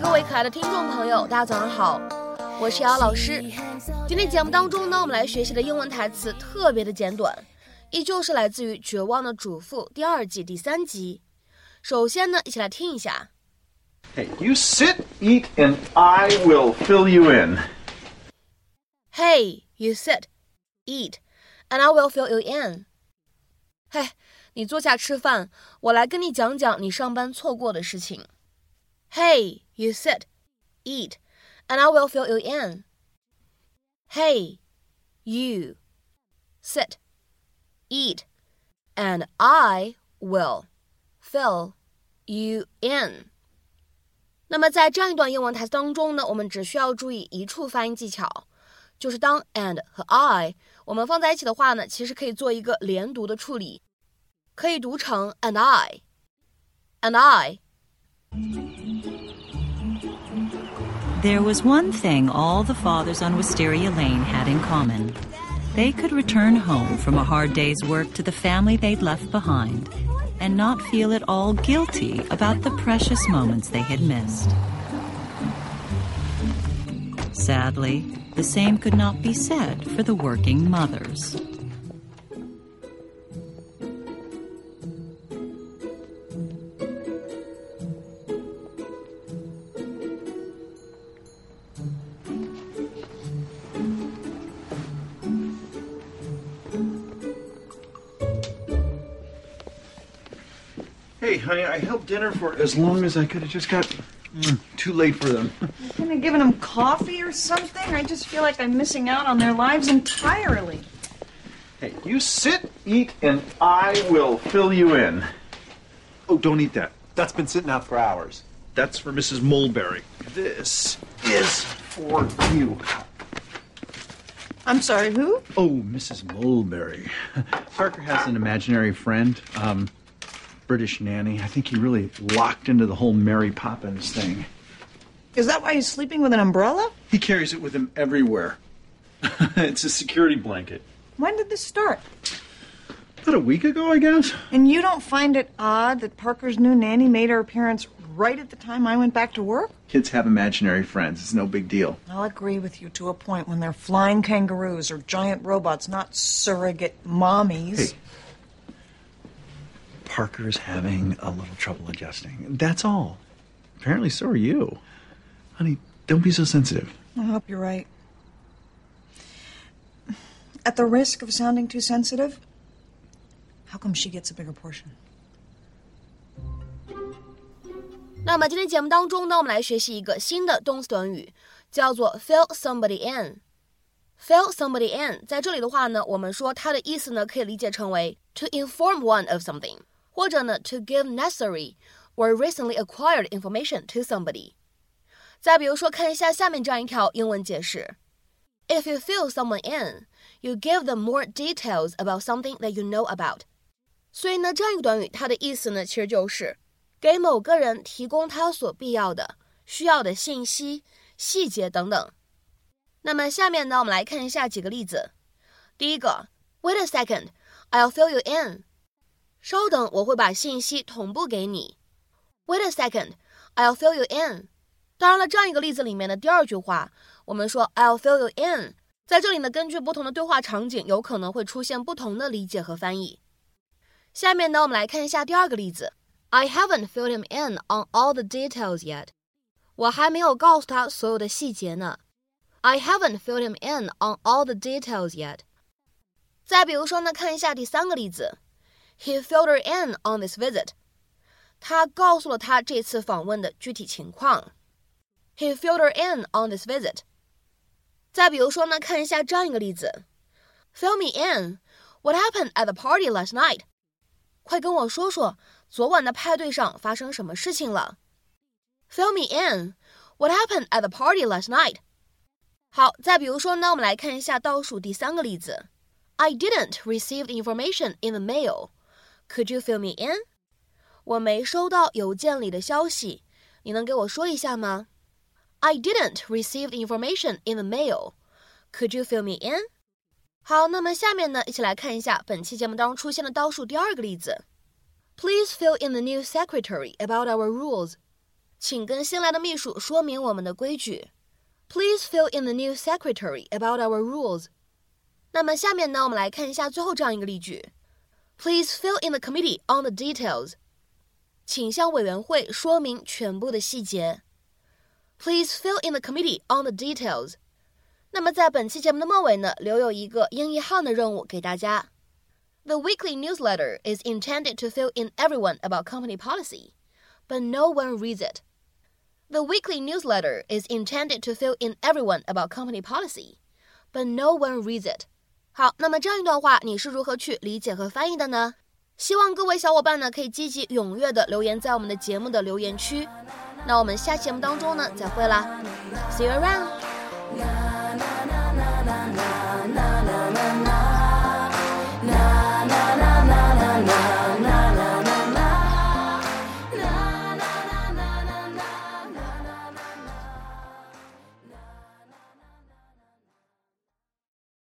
嗨，各位可爱的听众朋友，大家早上好，我是瑶老师。今天节目当中呢，我们来学习的英文台词特别的简短，依旧是来自于《绝望的主妇》第二季第三集。首先呢，一起来听一下。Hey, you sit, eat, and I will fill you in. Hey, you sit, eat, and I will fill you in. 嘿，你坐下吃饭，我来跟你讲讲你上班错过的事情。Hey, you sit, eat, and I will fill you in. Hey, you sit, eat, and I will fill you in. 那么在这样一段英文台词当中呢，我们只需要注意一处发音技巧，就是当 and 和 I 我们放在一起的话呢，其实可以做一个连读的处理，可以读成 and I，and I。 there was one thing all the fathers on Wisteria Lane had in common. They could return home from a hard day's work to the family they'd left behind and not feel at all guilty about the precious moments they had missed. Sadly, the same could not be said for the working mothers. Hey, honey, I helped dinner for as long as I could. It just got mm, too late for them. Kind of giving them coffee or something? I just feel like I'm missing out on their lives entirely. Hey, you sit, eat, and I will fill you in. Oh, don't eat that. That's been sitting out for hours. That's for Mrs. Mulberry. This is for you. I'm sorry, who? Oh, Mrs. Mulberry. Parker has an imaginary friend. Um, British nanny. I think he really locked into the whole Mary Poppins thing. Is that why he's sleeping with an umbrella? He carries it with him everywhere. it's a security blanket. When did this start? About a week ago, I guess. And you don't find it odd that Parker's new nanny made her appearance right at the time I went back to work? Kids have imaginary friends. It's no big deal. I'll agree with you to a point when they're flying kangaroos or giant robots, not surrogate mommies. Hey. Parker's having a little trouble adjusting. That's all. Apparently, so are you. Honey, don't be so sensitive. I hope you're right. At the risk of sounding too sensitive, how come she gets a bigger portion? 那么今天节目当中呢，我们来学习一个新的动词短语，叫做 fill somebody in。fill somebody in，在这里的话呢，我们说它的意思呢，可以理解成为 to inform one of something， 或者呢 to give necessary or recently acquired information to somebody。再比如说，看一下下面这样一条英文解释：If you fill someone in, you give them more details about something that you know about。所以呢，这样一个短语，它的意思呢，其实就是给某个人提供他所必要的、需要的信息、细节等等。那么下面呢，我们来看一下几个例子。第一个，Wait a second, I'll fill you in。 稍等，我会把信息同步给你。Wait a second, I'll fill you in。当然了，这样一个例子里面的第二句话，我们说 I'll fill you in，在这里呢，根据不同的对话场景，有可能会出现不同的理解和翻译。下面呢，我们来看一下第二个例子。I haven't filled him in on all the details yet。我还没有告诉他所有的细节呢。I haven't filled him in on all the details yet。再比如说呢，看一下第三个例子。He filled her in on this visit。他告诉了他这次访问的具体情况。He filled her in on this visit。再比如说呢，看一下这样一个例子：Fill me in. What happened at the party last night？快跟我说说昨晚的派对上发生什么事情了。Fill me in. What happened at the party last night？好，再比如说呢，我们来看一下倒数第三个例子：I didn't receive the information in the mail. Could you fill me in？我没收到邮件里的消息，你能给我说一下吗？I didn't receive information in the mail. Could you fill me in？好，那么下面呢，一起来看一下本期节目当中出现的倒数第二个例子。Please fill in the new secretary about our rules。请跟新来的秘书说明我们的规矩。Please fill in the new secretary about our rules。那么下面呢，我们来看一下最后这样一个例句 ：Please fill in the committee on the details。请向委员会说明全部的细节。Please fill in the committee on the details。那么在本期节目的末尾呢，留有一个英译汉的任务给大家。The weekly newsletter is intended to fill in everyone about company policy, but no one reads it. The weekly newsletter is intended to fill in everyone about company policy, but no one reads it. 好，那么这样一段话你是如何去理解和翻译的呢？希望各位小伙伴呢可以积极踊跃的留言在我们的节目的留言区。那我们下期节目当中呢再会啦，See you around.